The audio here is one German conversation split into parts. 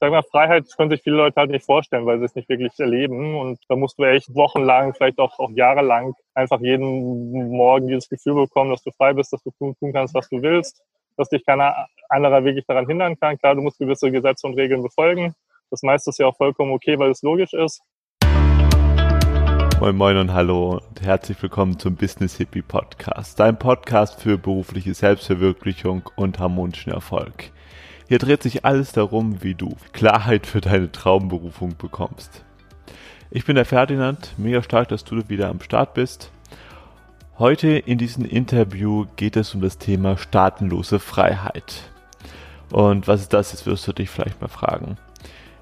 sag mal, Freiheit können sich viele Leute halt nicht vorstellen, weil sie es nicht wirklich erleben. Und da musst du echt wochenlang, vielleicht auch, auch jahrelang einfach jeden Morgen dieses Gefühl bekommen, dass du frei bist, dass du tun, tun kannst, was du willst, dass dich keiner anderer wirklich daran hindern kann. Klar, du musst gewisse Gesetze und Regeln befolgen. Das meiste ist ja auch vollkommen okay, weil es logisch ist. Moin Moin und Hallo und herzlich willkommen zum Business Hippie Podcast, dein Podcast für berufliche Selbstverwirklichung und harmonischen Erfolg. Hier dreht sich alles darum, wie du Klarheit für deine Traumberufung bekommst. Ich bin der Ferdinand, mega stark, dass du wieder am Start bist. Heute in diesem Interview geht es um das Thema staatenlose Freiheit. Und was ist das? Jetzt wirst du dich vielleicht mal fragen.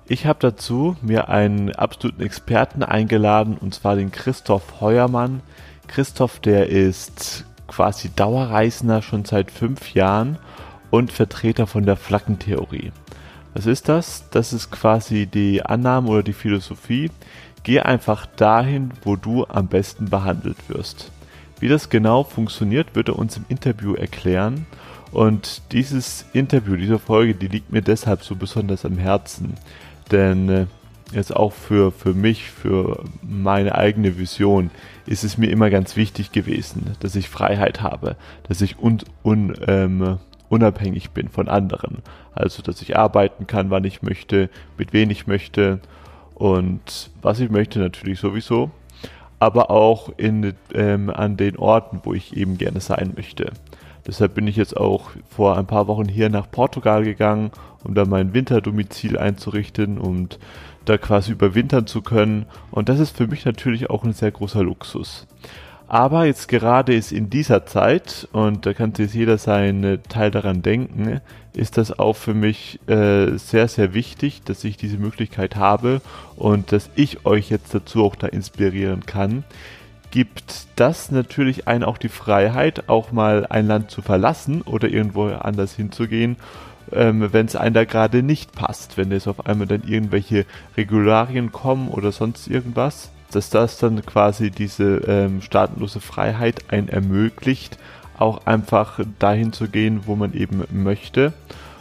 Ich habe dazu mir einen absoluten Experten eingeladen, und zwar den Christoph Heuermann. Christoph, der ist quasi Dauerreisender schon seit fünf Jahren und Vertreter von der Flaggentheorie. Was ist das? Das ist quasi die Annahme oder die Philosophie. Geh einfach dahin, wo du am besten behandelt wirst. Wie das genau funktioniert, wird er uns im Interview erklären. Und dieses Interview, diese Folge, die liegt mir deshalb so besonders am Herzen. Denn äh, jetzt auch für, für mich, für meine eigene Vision, ist es mir immer ganz wichtig gewesen, dass ich Freiheit habe, dass ich un, un, ähm, unabhängig bin von anderen. Also, dass ich arbeiten kann, wann ich möchte, mit wem ich möchte und was ich möchte natürlich sowieso, aber auch in, ähm, an den Orten, wo ich eben gerne sein möchte. Deshalb bin ich jetzt auch vor ein paar Wochen hier nach Portugal gegangen, um da mein Winterdomizil einzurichten und da quasi überwintern zu können. Und das ist für mich natürlich auch ein sehr großer Luxus. Aber jetzt gerade ist in dieser Zeit, und da kann sich jeder seinen Teil daran denken, ist das auch für mich äh, sehr, sehr wichtig, dass ich diese Möglichkeit habe und dass ich euch jetzt dazu auch da inspirieren kann. Gibt das natürlich einen auch die Freiheit, auch mal ein Land zu verlassen oder irgendwo anders hinzugehen, ähm, wenn es einem da gerade nicht passt, wenn es auf einmal dann irgendwelche Regularien kommen oder sonst irgendwas dass das dann quasi diese ähm, staatenlose Freiheit ein ermöglicht, auch einfach dahin zu gehen, wo man eben möchte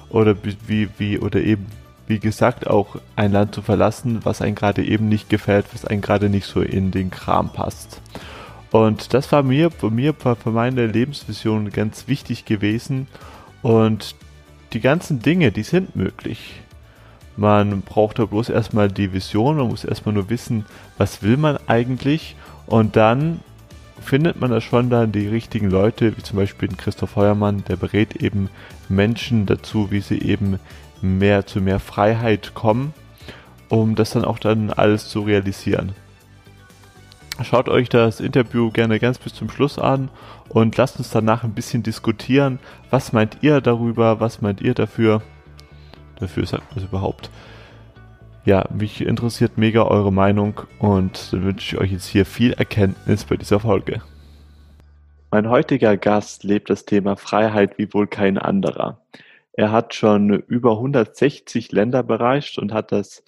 oder wie, wie oder eben wie gesagt auch ein Land zu verlassen, was einem gerade eben nicht gefällt, was einem gerade nicht so in den Kram passt. Und das war mir, für mir, für meine Lebensvision ganz wichtig gewesen. Und die ganzen Dinge, die sind möglich. Man braucht da bloß erstmal die Vision, man muss erstmal nur wissen, was will man eigentlich und dann findet man da schon dann die richtigen Leute, wie zum Beispiel Christoph Heuermann, der berät eben Menschen dazu, wie sie eben mehr zu mehr Freiheit kommen, um das dann auch dann alles zu realisieren. Schaut euch das Interview gerne ganz bis zum Schluss an und lasst uns danach ein bisschen diskutieren. Was meint ihr darüber? Was meint ihr dafür? Dafür sagt man es überhaupt. Ja, mich interessiert mega eure Meinung und dann wünsche ich euch jetzt hier viel Erkenntnis bei dieser Folge. Mein heutiger Gast lebt das Thema Freiheit wie wohl kein anderer. Er hat schon über 160 Länder bereist und hat das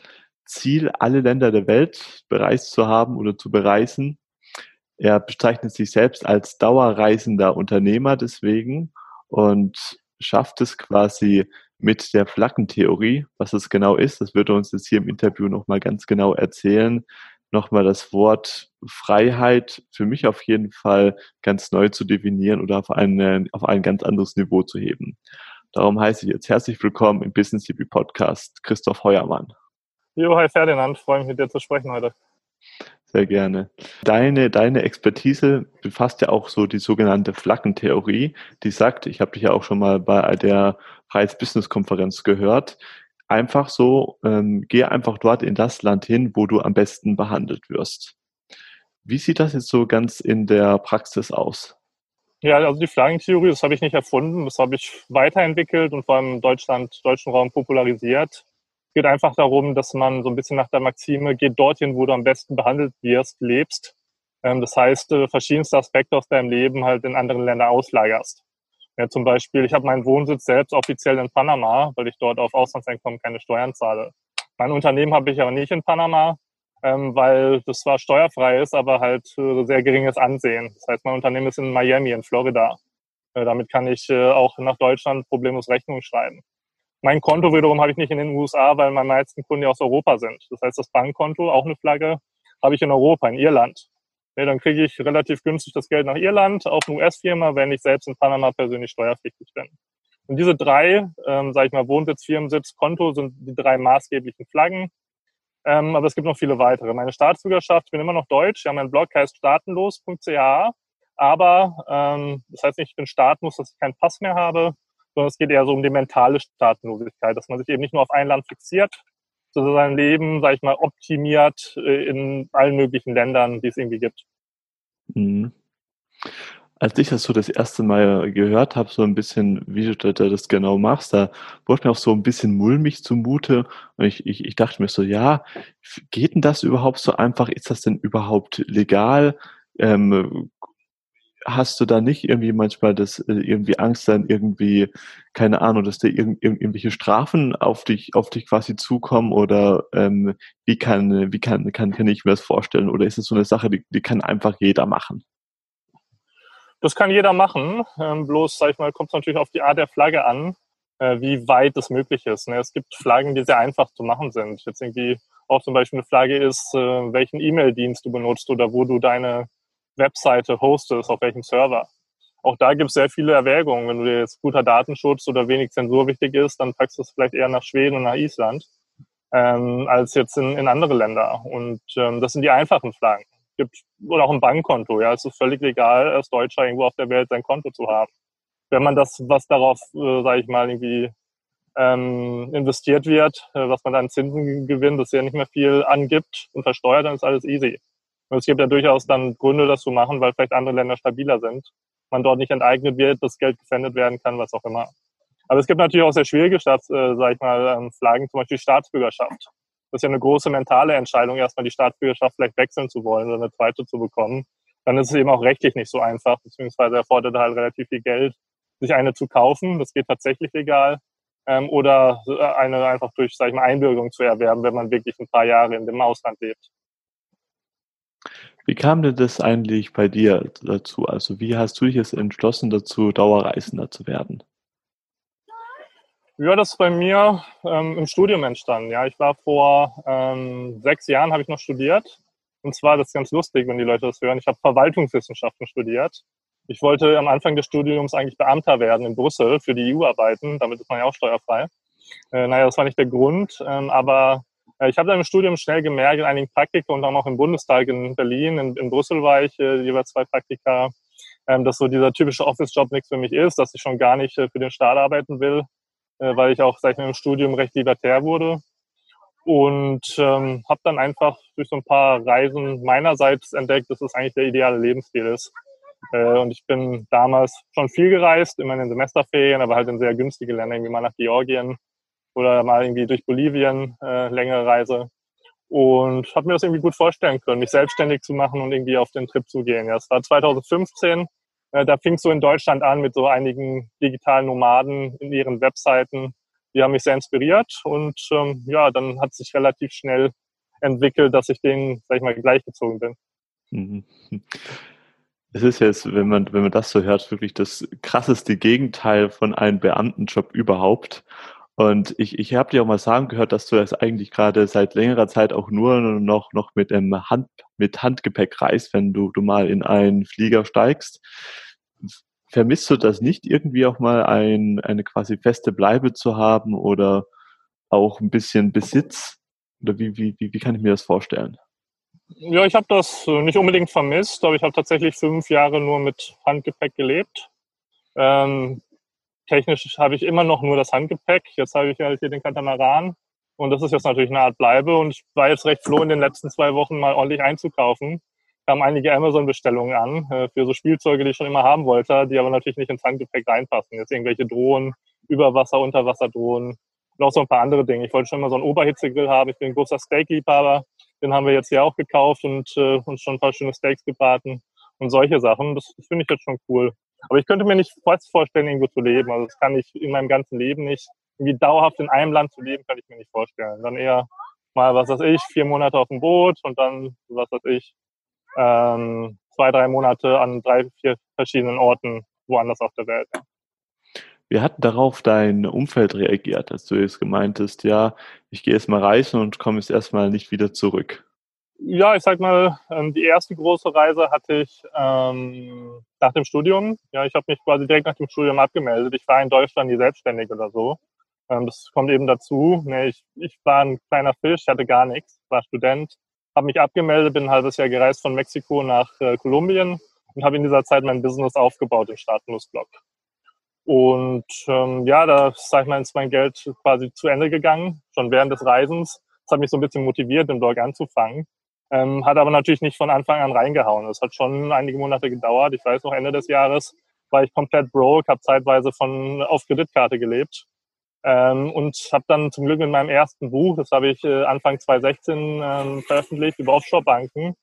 Ziel, alle Länder der Welt bereist zu haben oder zu bereisen. Er bezeichnet sich selbst als dauerreisender Unternehmer deswegen und schafft es quasi mit der Flaggentheorie. Was es genau ist, das wird er uns jetzt hier im Interview nochmal ganz genau erzählen. Nochmal das Wort Freiheit für mich auf jeden Fall ganz neu zu definieren oder auf, ein, auf ein ganz anderes Niveau zu heben. Darum heiße ich jetzt herzlich willkommen im Business CP Podcast Christoph Heuermann. Jo, hi Ferdinand, freue mich mit dir zu sprechen heute. Sehr gerne. Deine, deine Expertise befasst ja auch so die sogenannte Flaggentheorie, die sagt, ich habe dich ja auch schon mal bei der Freies Business Konferenz gehört, einfach so, ähm, geh einfach dort in das Land hin, wo du am besten behandelt wirst. Wie sieht das jetzt so ganz in der Praxis aus? Ja, also die Flaggentheorie, das habe ich nicht erfunden, das habe ich weiterentwickelt und vor allem im Deutschland, deutschen Raum popularisiert geht einfach darum, dass man so ein bisschen nach der Maxime geht dorthin, wo du am besten behandelt wirst, lebst. Ähm, das heißt, äh, verschiedenste Aspekte aus deinem Leben halt in anderen Ländern auslagerst. Ja, zum Beispiel, ich habe meinen Wohnsitz selbst offiziell in Panama, weil ich dort auf Auslandseinkommen keine Steuern zahle. Mein Unternehmen habe ich aber nicht in Panama, ähm, weil das zwar steuerfrei ist, aber halt äh, sehr geringes Ansehen. Das heißt, mein Unternehmen ist in Miami, in Florida. Äh, damit kann ich auch nach Deutschland problemlos Rechnung schreiben. Mein Konto wiederum habe ich nicht in den USA, weil meine meisten Kunden ja aus Europa sind. Das heißt, das Bankkonto, auch eine Flagge, habe ich in Europa, in Irland. Nee, dann kriege ich relativ günstig das Geld nach Irland auf eine US-Firma, wenn ich selbst in Panama persönlich steuerpflichtig bin. Und diese drei, ähm, sage ich mal, Wohnsitz, Firmensitz, Konto sind die drei maßgeblichen Flaggen. Ähm, aber es gibt noch viele weitere. Meine Staatsbürgerschaft, ich bin immer noch deutsch. Ja, mein Blog heißt staatenlos.ch. Aber ähm, das heißt nicht, ich bin staatenlos, dass ich keinen Pass mehr habe, sondern es geht eher so um die mentale Staatenlosigkeit, dass man sich eben nicht nur auf ein Land fixiert, sondern sein Leben, sage ich mal, optimiert äh, in allen möglichen Ländern, die es irgendwie gibt. Mhm. Als ich das so das erste Mal gehört habe, so ein bisschen, wie du das genau machst, da wurde mir auch so ein bisschen mulmig zumute. Und ich, ich, ich dachte mir so, ja, geht denn das überhaupt so einfach? Ist das denn überhaupt legal? Ähm, hast du da nicht irgendwie manchmal das äh, irgendwie Angst dann irgendwie keine Ahnung, dass da irg irgendwelche Strafen auf dich auf dich quasi zukommen oder ähm, wie kann wie kann kann kann ich mir das vorstellen oder ist es so eine Sache, die, die kann einfach jeder machen? Das kann jeder machen, ähm, bloß sag ich mal kommt es natürlich auf die Art der Flagge an, äh, wie weit das möglich ist. Ne? Es gibt Flaggen, die sehr einfach zu machen sind. Jetzt irgendwie auch zum Beispiel eine Flagge ist, äh, welchen E-Mail-Dienst du benutzt oder wo du deine Webseite hostest, auf welchem Server. Auch da gibt es sehr viele Erwägungen. Wenn du dir jetzt guter Datenschutz oder wenig Zensur wichtig ist, dann packst du es vielleicht eher nach Schweden und nach Island ähm, als jetzt in, in andere Länder. Und ähm, das sind die einfachen Flaggen. Gibt, oder auch ein Bankkonto. Ja, es ist völlig legal, als Deutscher irgendwo auf der Welt sein Konto zu haben. Wenn man das, was darauf, äh, sage ich mal, irgendwie ähm, investiert wird, äh, was man dann Zinsen gewinnt, das ja nicht mehr viel angibt und versteuert, dann ist alles easy. Und es gibt ja durchaus dann Gründe, das zu machen, weil vielleicht andere Länder stabiler sind. Man dort nicht enteignet wird, das Geld gefändet werden kann, was auch immer. Aber es gibt natürlich auch sehr schwierige Staats, äh, sag ich mal, ähm, Flaggen, zum Beispiel Staatsbürgerschaft. Das ist ja eine große mentale Entscheidung, erstmal die Staatsbürgerschaft vielleicht wechseln zu wollen oder eine zweite zu bekommen. Dann ist es eben auch rechtlich nicht so einfach, beziehungsweise erfordert halt relativ viel Geld, sich eine zu kaufen. Das geht tatsächlich legal. Ähm, oder äh, eine einfach durch, sag ich mal, Einbürgerung zu erwerben, wenn man wirklich ein paar Jahre in dem Ausland lebt. Wie kam denn das eigentlich bei dir dazu? Also wie hast du dich jetzt entschlossen dazu, Dauerreisender zu werden? Ja, das ist bei mir ähm, im Studium entstanden. Ja, ich war vor ähm, sechs Jahren habe ich noch studiert. Und zwar, das ist ganz lustig, wenn die Leute das hören. Ich habe Verwaltungswissenschaften studiert. Ich wollte am Anfang des Studiums eigentlich Beamter werden in Brüssel für die EU arbeiten. Damit ist man ja auch steuerfrei. Äh, naja, das war nicht der Grund. Ähm, aber ich habe dann im Studium schnell gemerkt, in einigen Praktika und auch im Bundestag in Berlin, in, in Brüssel war ich, äh, jeweils zwei Praktika, ähm, dass so dieser typische Office-Job nichts für mich ist, dass ich schon gar nicht äh, für den Staat arbeiten will, äh, weil ich auch, sag ich mal, im Studium recht libertär wurde. Und ähm, habe dann einfach durch so ein paar Reisen meinerseits entdeckt, dass es eigentlich der ideale Lebensstil ist. Äh, und ich bin damals schon viel gereist, immer in den Semesterferien, aber halt in sehr günstige Länder, wie mal nach Georgien oder mal irgendwie durch Bolivien äh, längere Reise und habe mir das irgendwie gut vorstellen können, mich selbstständig zu machen und irgendwie auf den Trip zu gehen. Ja, es war 2015, äh, da fing es so in Deutschland an mit so einigen digitalen Nomaden in ihren Webseiten. Die haben mich sehr inspiriert und ähm, ja, dann hat sich relativ schnell entwickelt, dass ich denen, sag ich mal, gleichgezogen bin. Mhm. Es ist jetzt, wenn man, wenn man das so hört, wirklich das krasseste Gegenteil von einem Beamtenjob überhaupt. Und ich, ich habe dir auch mal sagen gehört, dass du das eigentlich gerade seit längerer Zeit auch nur noch, noch mit, ähm, Hand, mit Handgepäck reist, wenn du, du mal in einen Flieger steigst. Vermisst du das nicht, irgendwie auch mal ein, eine quasi feste Bleibe zu haben oder auch ein bisschen Besitz? Oder wie, wie, wie, wie kann ich mir das vorstellen? Ja, ich habe das nicht unbedingt vermisst, aber ich habe tatsächlich fünf Jahre nur mit Handgepäck gelebt. Ähm, technisch habe ich immer noch nur das Handgepäck. Jetzt habe ich halt hier den Katamaran. Und das ist jetzt natürlich eine Art Bleibe. Und ich war jetzt recht froh, in den letzten zwei Wochen mal ordentlich einzukaufen. Haben einige Amazon-Bestellungen an äh, für so Spielzeuge, die ich schon immer haben wollte, die aber natürlich nicht ins Handgepäck reinpassen. Jetzt irgendwelche Drohnen, Überwasser-, Unterwasserdrohnen auch so ein paar andere Dinge. Ich wollte schon mal so einen Oberhitzegrill haben. Ich bin ein großer Steakliebhaber. Den haben wir jetzt hier auch gekauft und äh, uns schon ein paar schöne Steaks gebraten und solche Sachen. Das, das finde ich jetzt schon cool. Aber ich könnte mir nicht vorstellen, irgendwo zu leben. Also das kann ich in meinem ganzen Leben nicht. Irgendwie dauerhaft in einem Land zu leben, kann ich mir nicht vorstellen. Dann eher mal, was weiß ich, vier Monate auf dem Boot und dann, was weiß ich, ähm, zwei, drei Monate an drei, vier verschiedenen Orten woanders auf der Welt. Wie hat darauf dein Umfeld reagiert, als du jetzt gemeintest, ja, ich gehe jetzt mal reisen und komme jetzt erstmal nicht wieder zurück? Ja, ich sag mal, ähm, die erste große Reise hatte ich ähm, nach dem Studium. Ja, ich habe mich quasi direkt nach dem Studium abgemeldet. Ich war in Deutschland nie selbstständig oder so. Ähm, das kommt eben dazu. Nee, ich, ich war ein kleiner Fisch, hatte gar nichts, war Student, habe mich abgemeldet, bin ein halbes Jahr gereist von Mexiko nach äh, Kolumbien und habe in dieser Zeit mein Business aufgebaut im Staatenlosblock. Und ähm, ja, da sag ich mal, ist mein Geld quasi zu Ende gegangen, schon während des Reisens. Das hat mich so ein bisschen motiviert, den Blog anzufangen. Ähm, hat aber natürlich nicht von Anfang an reingehauen. Das hat schon einige Monate gedauert. Ich weiß noch, Ende des Jahres war ich komplett broke, habe zeitweise von auf Kreditkarte gelebt ähm, und habe dann zum Glück mit meinem ersten Buch, das habe ich äh, Anfang 2016 ähm, veröffentlicht über Offshore-Banken,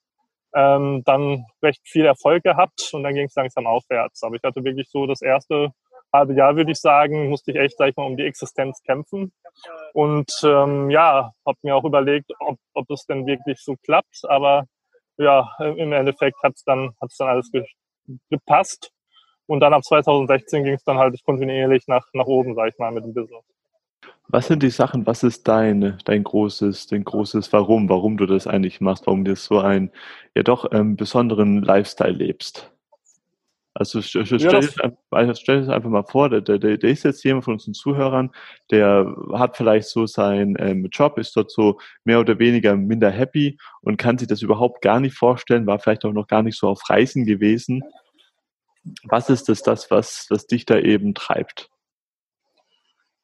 ähm, dann recht viel Erfolg gehabt und dann ging es langsam aufwärts. Aber ich hatte wirklich so das erste halbe Jahr, würde ich sagen, musste ich echt, sag ich mal, um die Existenz kämpfen. Und ähm, ja, habe mir auch überlegt, ob, ob das denn wirklich so klappt. Aber ja, im Endeffekt hat es dann, hat's dann alles ge gepasst. Und dann ab 2016 ging es dann halt kontinuierlich nach, nach oben, sag ich mal, mit dem Business. Was sind die Sachen, was ist dein, dein großes, dein großes Warum, warum du das eigentlich machst, warum du so einen ja doch ähm, besonderen Lifestyle lebst? Also stell, stell, ja, also stell dir einfach mal vor, der, der, der ist jetzt jemand von unseren Zuhörern, der hat vielleicht so seinen ähm, Job, ist dort so mehr oder weniger minder happy und kann sich das überhaupt gar nicht vorstellen, war vielleicht auch noch gar nicht so auf Reisen gewesen. Was ist das, das was, was dich da eben treibt?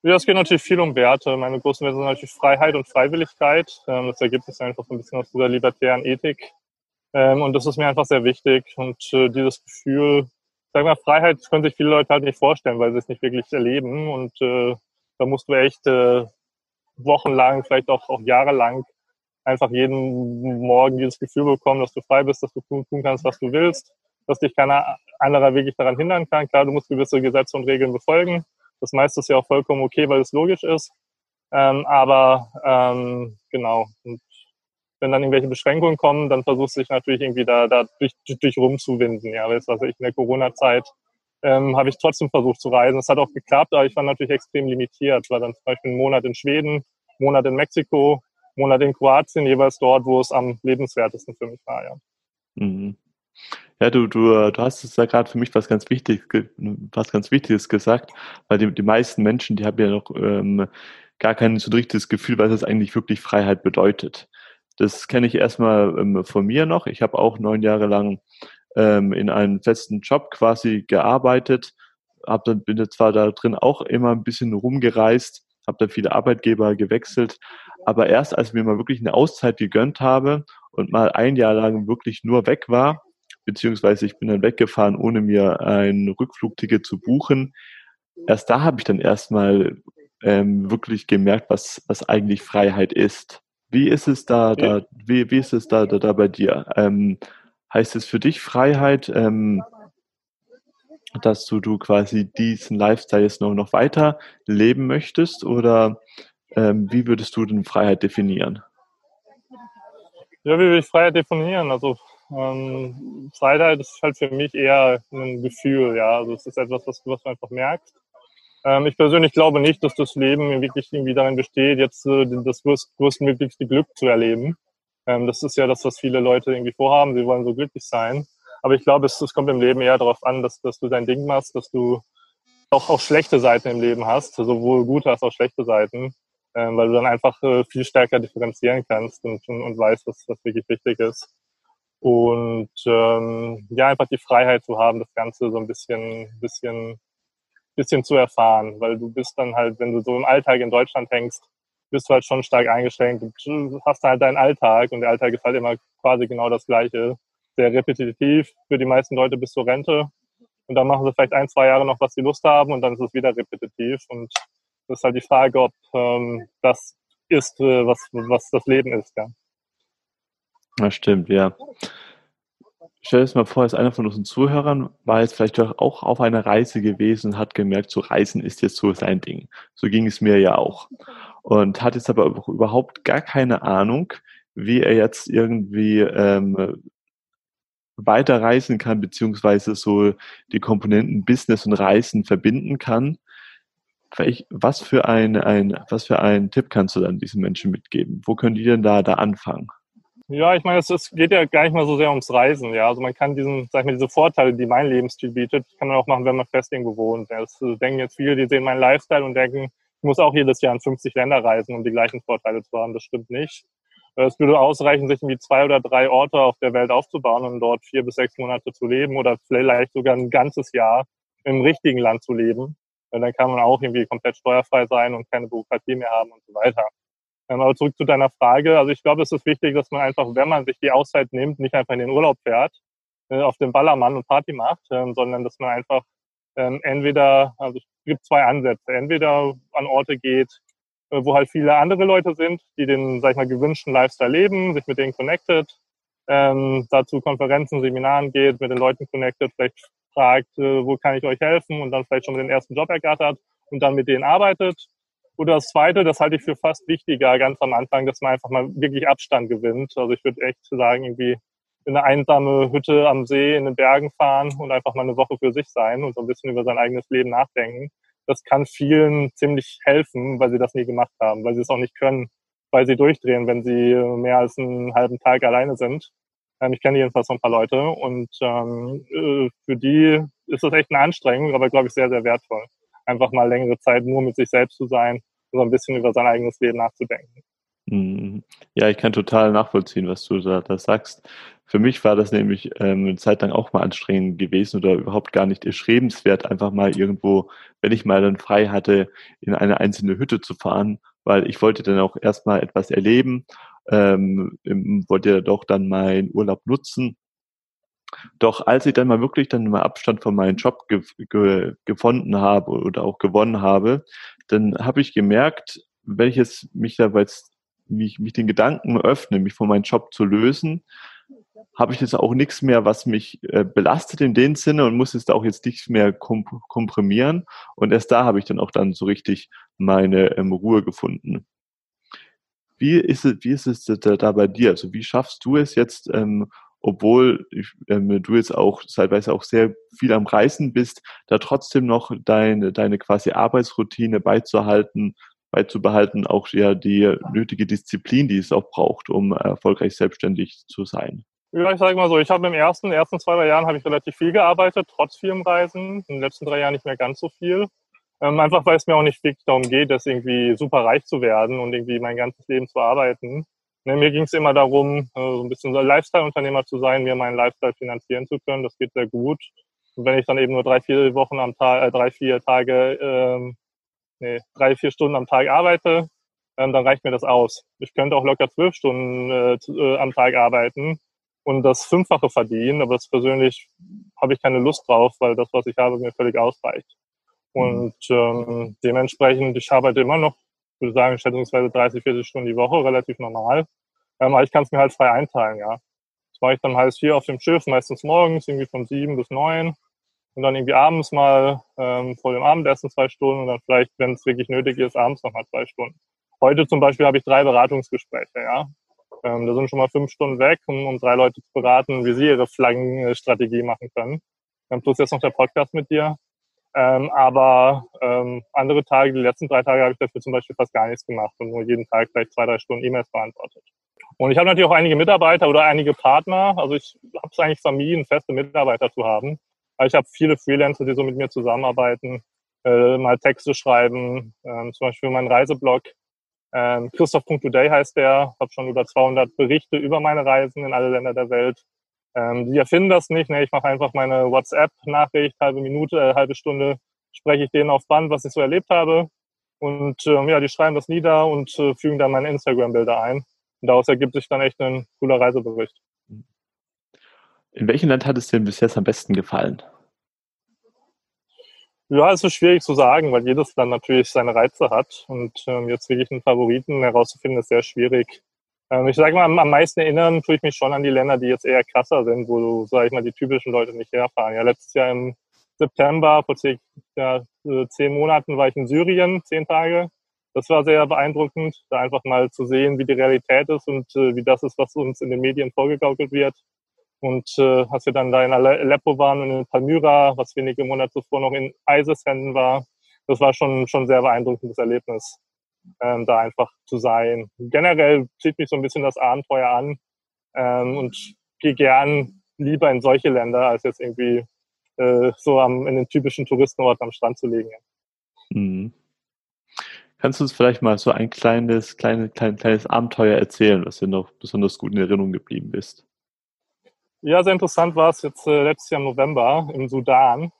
Ja, es geht natürlich viel um Werte. Meine großen Werte sind natürlich Freiheit und Freiwilligkeit. Ähm, das ergibt sich einfach so ein bisschen aus dieser libertären Ethik. Ähm, und das ist mir einfach sehr wichtig. Und äh, dieses Gefühl, sag mal, Freiheit können sich viele Leute halt nicht vorstellen, weil sie es nicht wirklich erleben. Und äh, da musst du echt äh, wochenlang, vielleicht auch, auch jahrelang einfach jeden Morgen dieses Gefühl bekommen, dass du frei bist, dass du tun, tun kannst, was du willst, dass dich keiner anderer wirklich daran hindern kann. Klar, du musst gewisse Gesetze und Regeln befolgen. Das meiste ist ja auch vollkommen okay, weil es logisch ist. Ähm, aber ähm, genau. Und wenn dann irgendwelche Beschränkungen kommen, dann versuchst du dich natürlich irgendwie da, da durch, durch rumzuwinden. Ja, jetzt also ich in der Corona-Zeit ähm, habe ich trotzdem versucht zu reisen. Es hat auch geklappt, aber ich war natürlich extrem limitiert. War dann zum Beispiel einen Monat in Schweden, einen Monat in Mexiko, einen Monat in Kroatien, jeweils dort, wo es am lebenswertesten für mich war. Ja. Mhm. Ja, du, du, du hast es ja gerade für mich was ganz Wichtiges, was ganz Wichtiges gesagt, weil die, die meisten Menschen, die haben ja noch ähm, gar kein so richtiges Gefühl, was es eigentlich wirklich Freiheit bedeutet. Das kenne ich erstmal ähm, von mir noch. Ich habe auch neun Jahre lang ähm, in einem festen Job quasi gearbeitet, hab dann bin jetzt zwar da drin auch immer ein bisschen rumgereist, habe dann viele Arbeitgeber gewechselt, aber erst als ich mir mal wirklich eine Auszeit gegönnt habe und mal ein Jahr lang wirklich nur weg war, beziehungsweise ich bin dann weggefahren, ohne mir ein Rückflugticket zu buchen. Erst da habe ich dann erstmal ähm, wirklich gemerkt, was, was eigentlich Freiheit ist. Wie ist es da, da wie, wie ist es da, da, da bei dir? Ähm, heißt es für dich Freiheit, ähm, dass du, du quasi diesen Lifestyle jetzt noch, noch weiter leben möchtest oder ähm, wie würdest du denn Freiheit definieren? Ja, wie würde ich Freiheit definieren? Also ähm, Freiheit ist halt für mich eher ein Gefühl, ja. Also es ist etwas, was, was du einfach merkst. Ähm, ich persönlich glaube nicht, dass das Leben wirklich irgendwie darin besteht, jetzt äh, das größtmöglichste Glück zu erleben. Ähm, das ist ja das, was viele Leute irgendwie vorhaben. Sie wollen so glücklich sein. Aber ich glaube, es, es kommt im Leben eher darauf an, dass, dass du dein Ding machst, dass du auch, auch schlechte Seiten im Leben hast, sowohl gute als auch schlechte Seiten, ähm, weil du dann einfach äh, viel stärker differenzieren kannst und, und, und weißt, was, was wirklich wichtig ist. Und ähm, ja, einfach die Freiheit zu haben, das Ganze so ein bisschen, bisschen bisschen zu erfahren, weil du bist dann halt, wenn du so im Alltag in Deutschland hängst, bist du halt schon stark eingeschränkt. Du hast halt deinen Alltag und der Alltag ist halt immer quasi genau das Gleiche. Sehr repetitiv für die meisten Leute bis zur Rente. Und dann machen sie vielleicht ein, zwei Jahre noch, was sie Lust haben und dann ist es wieder repetitiv. Und das ist halt die Frage, ob ähm, das ist, äh, was, was das Leben ist. Ja. Das stimmt, ja stell dir das mal vor, als einer von unseren Zuhörern war jetzt vielleicht auch auf einer Reise gewesen und hat gemerkt, so Reisen ist jetzt so sein Ding. So ging es mir ja auch. Und hat jetzt aber überhaupt gar keine Ahnung, wie er jetzt irgendwie ähm, weiterreisen kann, beziehungsweise so die Komponenten Business und Reisen verbinden kann. was für ein, ein, was für einen Tipp kannst du dann diesen Menschen mitgeben? Wo können die denn da, da anfangen? Ja, ich meine, es, es geht ja gar nicht mal so sehr ums Reisen. Ja, also man kann diesen, sag ich mal, diese Vorteile, die mein Lebensstil bietet, kann man auch machen, wenn man fest irgendwo wohnt. Ja, das denken jetzt viele, die sehen meinen Lifestyle und denken, ich muss auch jedes Jahr in 50 Länder reisen, um die gleichen Vorteile zu haben. Das stimmt nicht. Es würde ausreichen, sich irgendwie zwei oder drei Orte auf der Welt aufzubauen und dort vier bis sechs Monate zu leben oder vielleicht sogar ein ganzes Jahr im richtigen Land zu leben. Und dann kann man auch irgendwie komplett steuerfrei sein und keine Bürokratie mehr haben und so weiter. Aber zurück zu deiner Frage. Also ich glaube, es ist wichtig, dass man einfach, wenn man sich die Auszeit nimmt, nicht einfach in den Urlaub fährt, äh, auf den Ballermann und Party macht, ähm, sondern dass man einfach ähm, entweder, also es gibt zwei Ansätze, entweder an Orte geht, äh, wo halt viele andere Leute sind, die den, sag ich mal, gewünschten Lifestyle leben, sich mit denen connected, ähm, dazu Konferenzen, Seminaren geht, mit den Leuten connected, vielleicht fragt, äh, wo kann ich euch helfen und dann vielleicht schon mit den ersten Job ergattert und dann mit denen arbeitet. Oder das Zweite, das halte ich für fast wichtiger ganz am Anfang, dass man einfach mal wirklich Abstand gewinnt. Also ich würde echt sagen, irgendwie in eine einsame Hütte am See in den Bergen fahren und einfach mal eine Woche für sich sein und so ein bisschen über sein eigenes Leben nachdenken. Das kann vielen ziemlich helfen, weil sie das nie gemacht haben, weil sie es auch nicht können, weil sie durchdrehen, wenn sie mehr als einen halben Tag alleine sind. Ähm, ich kenne jedenfalls so ein paar Leute und ähm, äh, für die ist das echt eine Anstrengung, aber glaube ich sehr, sehr wertvoll. Einfach mal längere Zeit nur mit sich selbst zu sein und so ein bisschen über sein eigenes Leben nachzudenken. Mhm. Ja, ich kann total nachvollziehen, was du da, da sagst. Für mich war das nämlich ähm, eine Zeit lang auch mal anstrengend gewesen oder überhaupt gar nicht erschrebenswert, einfach mal irgendwo, wenn ich mal dann frei hatte, in eine einzelne Hütte zu fahren, weil ich wollte dann auch erstmal etwas erleben ähm, wollte ja doch dann meinen Urlaub nutzen. Doch als ich dann mal wirklich dann mal Abstand von meinem Job ge ge gefunden habe oder auch gewonnen habe, dann habe ich gemerkt, ich jetzt mich da jetzt mich, mich den Gedanken öffne, mich von meinem Job zu lösen, habe ich jetzt auch nichts mehr, was mich äh, belastet in dem Sinne und muss es da auch jetzt nichts mehr komp komprimieren. Und erst da habe ich dann auch dann so richtig meine ähm, Ruhe gefunden. Wie ist es, wie ist es da, da bei dir? Also wie schaffst du es jetzt, ähm, obwohl ich, ähm, du jetzt auch teilweise auch sehr viel am Reisen bist, da trotzdem noch deine, deine quasi Arbeitsroutine beizuhalten, beizubehalten, auch ja die nötige Disziplin, die es auch braucht, um erfolgreich selbstständig zu sein? Ja, ich sage mal so, ich habe im ersten, ersten zwei, drei Jahren habe ich relativ viel gearbeitet, trotz vielem Reisen. In den letzten drei Jahren nicht mehr ganz so viel. Ähm, einfach weil es mir auch nicht wirklich darum geht, dass irgendwie super reich zu werden und irgendwie mein ganzes Leben zu arbeiten. Ne, mir ging es immer darum, äh, so ein bisschen so Lifestyle-Unternehmer zu sein, mir meinen Lifestyle finanzieren zu können. Das geht sehr gut. Und wenn ich dann eben nur drei, vier Wochen am Tag, äh, drei, vier Tage, ähm, nee, drei, vier Stunden am Tag arbeite, ähm, dann reicht mir das aus. Ich könnte auch locker zwölf Stunden äh, äh, am Tag arbeiten und das Fünffache verdienen, aber das persönlich habe ich keine Lust drauf, weil das, was ich habe, mir völlig ausreicht. Mhm. Und ähm, dementsprechend, ich arbeite immer noch, würde sagen, schätzungsweise 30, 40 Stunden die Woche, relativ normal. Ähm, aber ich kann es mir halt frei einteilen, ja. Das mache ich dann halt hier auf dem Schiff, meistens morgens, irgendwie von sieben bis neun. Und dann irgendwie abends mal ähm, vor dem Abendessen zwei Stunden und dann vielleicht, wenn es wirklich nötig ist, abends nochmal zwei Stunden. Heute zum Beispiel habe ich drei Beratungsgespräche, ja. Ähm, da sind schon mal fünf Stunden weg, um, um drei Leute zu beraten, wie sie ihre Flaggenstrategie machen können. Ähm, plus jetzt noch der Podcast mit dir. Ähm, aber ähm, andere Tage, die letzten drei Tage, habe ich dafür zum Beispiel fast gar nichts gemacht und nur jeden Tag vielleicht zwei, drei Stunden E-Mails beantwortet. Und ich habe natürlich auch einige Mitarbeiter oder einige Partner. Also ich habe es eigentlich vermieden, feste Mitarbeiter zu haben. Aber ich habe viele Freelancer, die so mit mir zusammenarbeiten, äh, mal Texte schreiben, ähm, zum Beispiel meinen Reiseblog. Ähm, Christoph.today heißt der, habe schon über 200 Berichte über meine Reisen in alle Länder der Welt ähm, die erfinden das nicht. Ne? Ich mache einfach meine WhatsApp-Nachricht, halbe Minute, äh, halbe Stunde spreche ich denen auf Band, was ich so erlebt habe. Und ähm, ja, die schreiben das nieder und äh, fügen dann meine Instagram-Bilder ein. Und daraus ergibt sich dann echt ein cooler Reisebericht. In welchem Land hat es dir bis jetzt am besten gefallen? Ja, es ist schwierig zu sagen, weil jedes Land natürlich seine Reize hat. Und ähm, jetzt wirklich einen Favoriten herauszufinden, ist sehr schwierig. Ähm, ich sage mal, am meisten erinnern tue ich mich schon an die Länder, die jetzt eher krasser sind, wo, so, sage ich mal, die typischen Leute nicht herfahren. Ja, letztes Jahr im September, vor circa äh, zehn Monaten, war ich in Syrien, zehn Tage. Das war sehr beeindruckend, da einfach mal zu sehen, wie die Realität ist und äh, wie das ist, was uns in den Medien vorgegaukelt wird. Und äh, als wir dann da in Aleppo waren und in Palmyra, was wenige Monate zuvor noch in ISIS-Händen war, das war schon schon sehr beeindruckendes Erlebnis, ähm, da einfach zu sein. Generell zieht mich so ein bisschen das Abenteuer an ähm, und gehe gern lieber in solche Länder, als jetzt irgendwie äh, so am, in den typischen Touristenorten am Strand zu liegen. Mhm. Kannst du uns vielleicht mal so ein kleines, kleines, kleines, kleines Abenteuer erzählen, was dir noch besonders gut in Erinnerung geblieben ist? Ja, sehr interessant war es jetzt äh, letztes Jahr im November im Sudan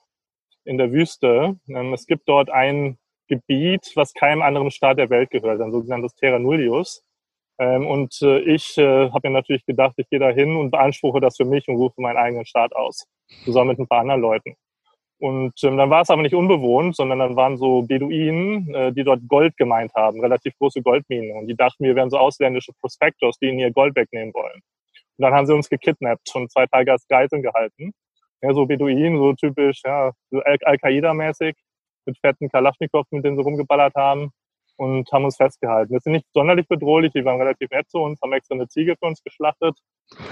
in der Wüste. Ähm, es gibt dort ein Gebiet, was keinem anderen Staat der Welt gehört, ein sogenanntes Terra Nullius. Ähm, und äh, ich äh, habe mir natürlich gedacht, ich gehe da hin und beanspruche das für mich und rufe meinen eigenen Staat aus, zusammen mit ein paar anderen Leuten. Und ähm, dann war es aber nicht unbewohnt, sondern dann waren so Beduinen, äh, die dort Gold gemeint haben, relativ große Goldminen. Und die dachten, wir wären so ausländische Prospektors, die ihnen ihr Gold wegnehmen wollen. Und dann haben sie uns gekidnappt und zwei Tage als Geiseln gehalten. Ja, so Beduinen, so typisch, ja, Al-Qaida-mäßig, mit fetten Kalaschnikows, mit denen sie rumgeballert haben und haben uns festgehalten. Wir sind nicht sonderlich bedrohlich, die waren relativ nett zu uns, haben extra eine Ziege für uns geschlachtet.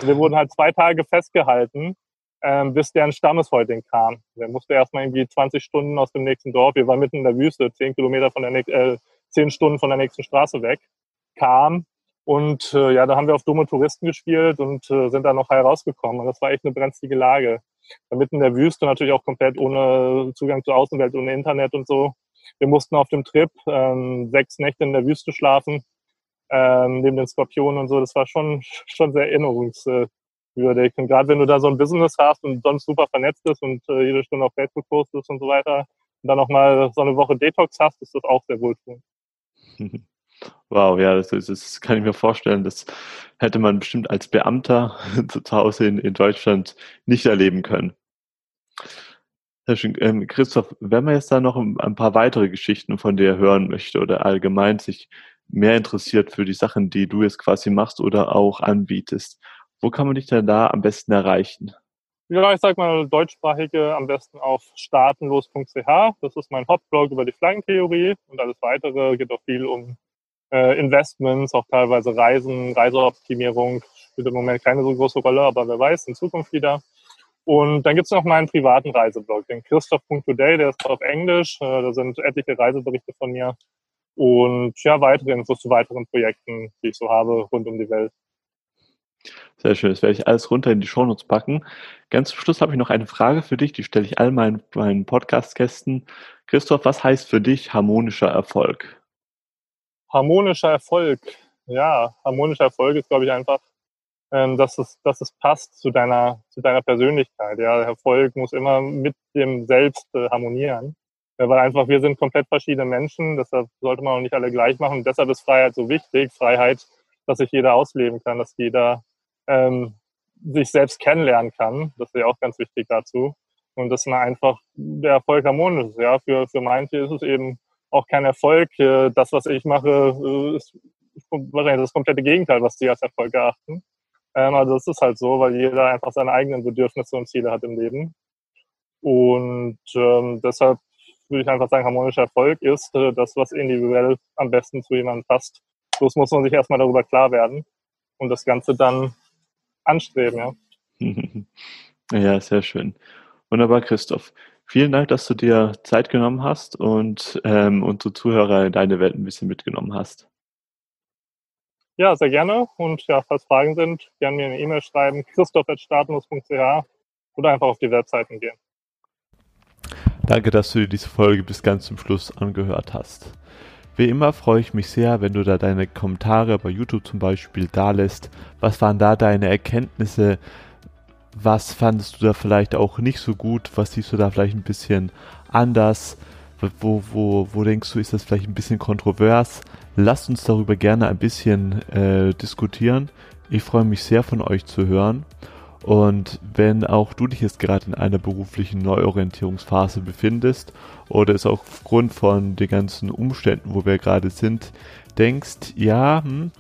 Wir wurden halt zwei Tage festgehalten, ähm, bis deren Stammeshäuting kam. Der musste erstmal irgendwie 20 Stunden aus dem nächsten Dorf, wir waren mitten in der Wüste, 10 Kilometer von der, äh, 10 Stunden von der nächsten Straße weg, kam und äh, ja, da haben wir auf dumme Touristen gespielt und äh, sind da noch herausgekommen. Und das war echt eine brenzlige Lage. Da mitten in der Wüste natürlich auch komplett ohne Zugang zur Außenwelt, ohne Internet und so. Wir mussten auf dem Trip ähm, sechs Nächte in der Wüste schlafen, ähm, neben den Skorpionen und so. Das war schon, schon sehr erinnerungswürdig. Und gerade wenn du da so ein Business hast und sonst super vernetzt bist und äh, jede Stunde auf Facebook postest und so weiter und dann noch mal so eine Woche Detox hast, ist das auch sehr wohltuend. Wow, ja, das, das, kann ich mir vorstellen. Das hätte man bestimmt als Beamter zu Hause in, in Deutschland nicht erleben können. Ähm, Christoph, wenn man jetzt da noch ein paar weitere Geschichten von dir hören möchte oder allgemein sich mehr interessiert für die Sachen, die du jetzt quasi machst oder auch anbietest, wo kann man dich denn da am besten erreichen? Ja, ich sag mal deutschsprachige am besten auf startenlos.ch. Das ist mein Hauptblog über die Flaggentheorie und alles weitere geht auch viel um äh, Investments, auch teilweise Reisen, Reiseoptimierung spielt im Moment keine so große Rolle, aber wer weiß, in Zukunft wieder. Und dann gibt's noch meinen privaten Reiseblog, den Christoph.today, der ist auf Englisch. Äh, da sind etliche Reiseberichte von mir und ja, weitere Infos zu weiteren Projekten, die ich so habe rund um die Welt. Sehr schön, das werde ich alles runter in die Shownotes packen. Ganz zum Schluss habe ich noch eine Frage für dich, die stelle ich all meinen, meinen Podcast-Gästen. Christoph, was heißt für dich harmonischer Erfolg? Harmonischer Erfolg. Ja, harmonischer Erfolg ist, glaube ich, einfach ähm, dass es, dass es passt zu deiner, zu deiner Persönlichkeit. Ja, Erfolg muss immer mit dem Selbst äh, harmonieren. Ja, weil einfach wir sind komplett verschiedene Menschen, deshalb sollte man auch nicht alle gleich machen. Deshalb ist Freiheit so wichtig. Freiheit, dass sich jeder ausleben kann, dass jeder ähm, sich selbst kennenlernen kann. Das ist ja auch ganz wichtig dazu. Und dass man einfach der Erfolg harmonisch ist. Ja, für, für manche ist es eben auch kein Erfolg. Äh, das, was ich mache, äh, ist wahrscheinlich das komplette Gegenteil, was die als Erfolg erachten. Ähm, also es ist halt so, weil jeder einfach seine eigenen Bedürfnisse und Ziele hat im Leben. Und ähm, deshalb würde ich einfach sagen, harmonischer Erfolg ist äh, das, was individuell am besten zu jemandem passt. Bloß muss man sich erstmal darüber klar werden und das Ganze dann anstreben, ja. ja, sehr schön. Wunderbar, Christoph. Vielen Dank, dass du dir Zeit genommen hast und ähm, unsere Zuhörer in deine Welt ein bisschen mitgenommen hast. Ja, sehr gerne. Und ja, falls Fragen sind, gerne mir eine E-Mail schreiben, christoph.statenus.ch oder einfach auf die Webseiten gehen. Danke, dass du dir diese Folge bis ganz zum Schluss angehört hast. Wie immer freue ich mich sehr, wenn du da deine Kommentare bei YouTube zum Beispiel da lässt. Was waren da deine Erkenntnisse? Was fandest du da vielleicht auch nicht so gut? Was siehst du da vielleicht ein bisschen anders? Wo, wo, wo denkst du, ist das vielleicht ein bisschen kontrovers? Lasst uns darüber gerne ein bisschen äh, diskutieren. Ich freue mich sehr von euch zu hören. Und wenn auch du dich jetzt gerade in einer beruflichen Neuorientierungsphase befindest oder es auch aufgrund von den ganzen Umständen, wo wir gerade sind, denkst, ja, hm,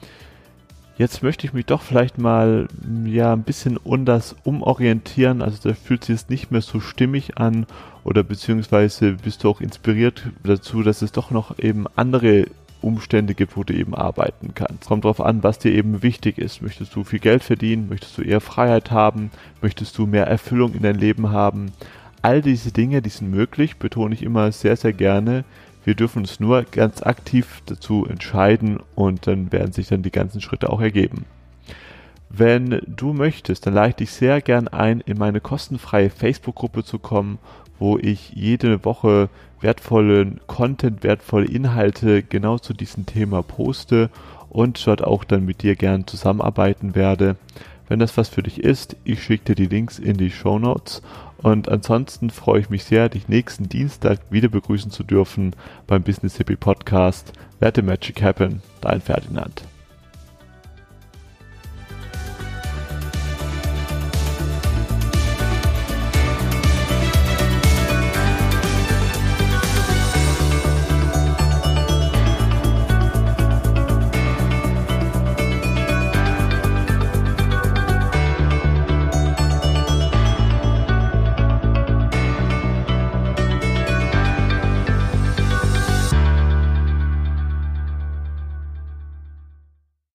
jetzt möchte ich mich doch vielleicht mal ja ein bisschen anders umorientieren. Also da fühlt sich es nicht mehr so stimmig an oder beziehungsweise bist du auch inspiriert dazu, dass es doch noch eben andere Umstände gibt, wo du eben arbeiten kannst. Kommt darauf an, was dir eben wichtig ist. Möchtest du viel Geld verdienen? Möchtest du eher Freiheit haben? Möchtest du mehr Erfüllung in dein Leben haben? all diese Dinge, die sind möglich, betone ich immer sehr, sehr gerne. Wir dürfen uns nur ganz aktiv dazu entscheiden und dann werden sich dann die ganzen Schritte auch ergeben. Wenn du möchtest, dann lade ich dich sehr gern ein, in meine kostenfreie Facebook-Gruppe zu kommen, wo ich jede Woche wertvollen Content, wertvolle Inhalte genau zu diesem Thema poste und dort auch dann mit dir gern zusammenarbeiten werde. Wenn das was für dich ist, ich schicke dir die Links in die Show Notes. Und ansonsten freue ich mich sehr, dich nächsten Dienstag wieder begrüßen zu dürfen beim Business Hippie Podcast. Let the Magic Happen, dein Ferdinand.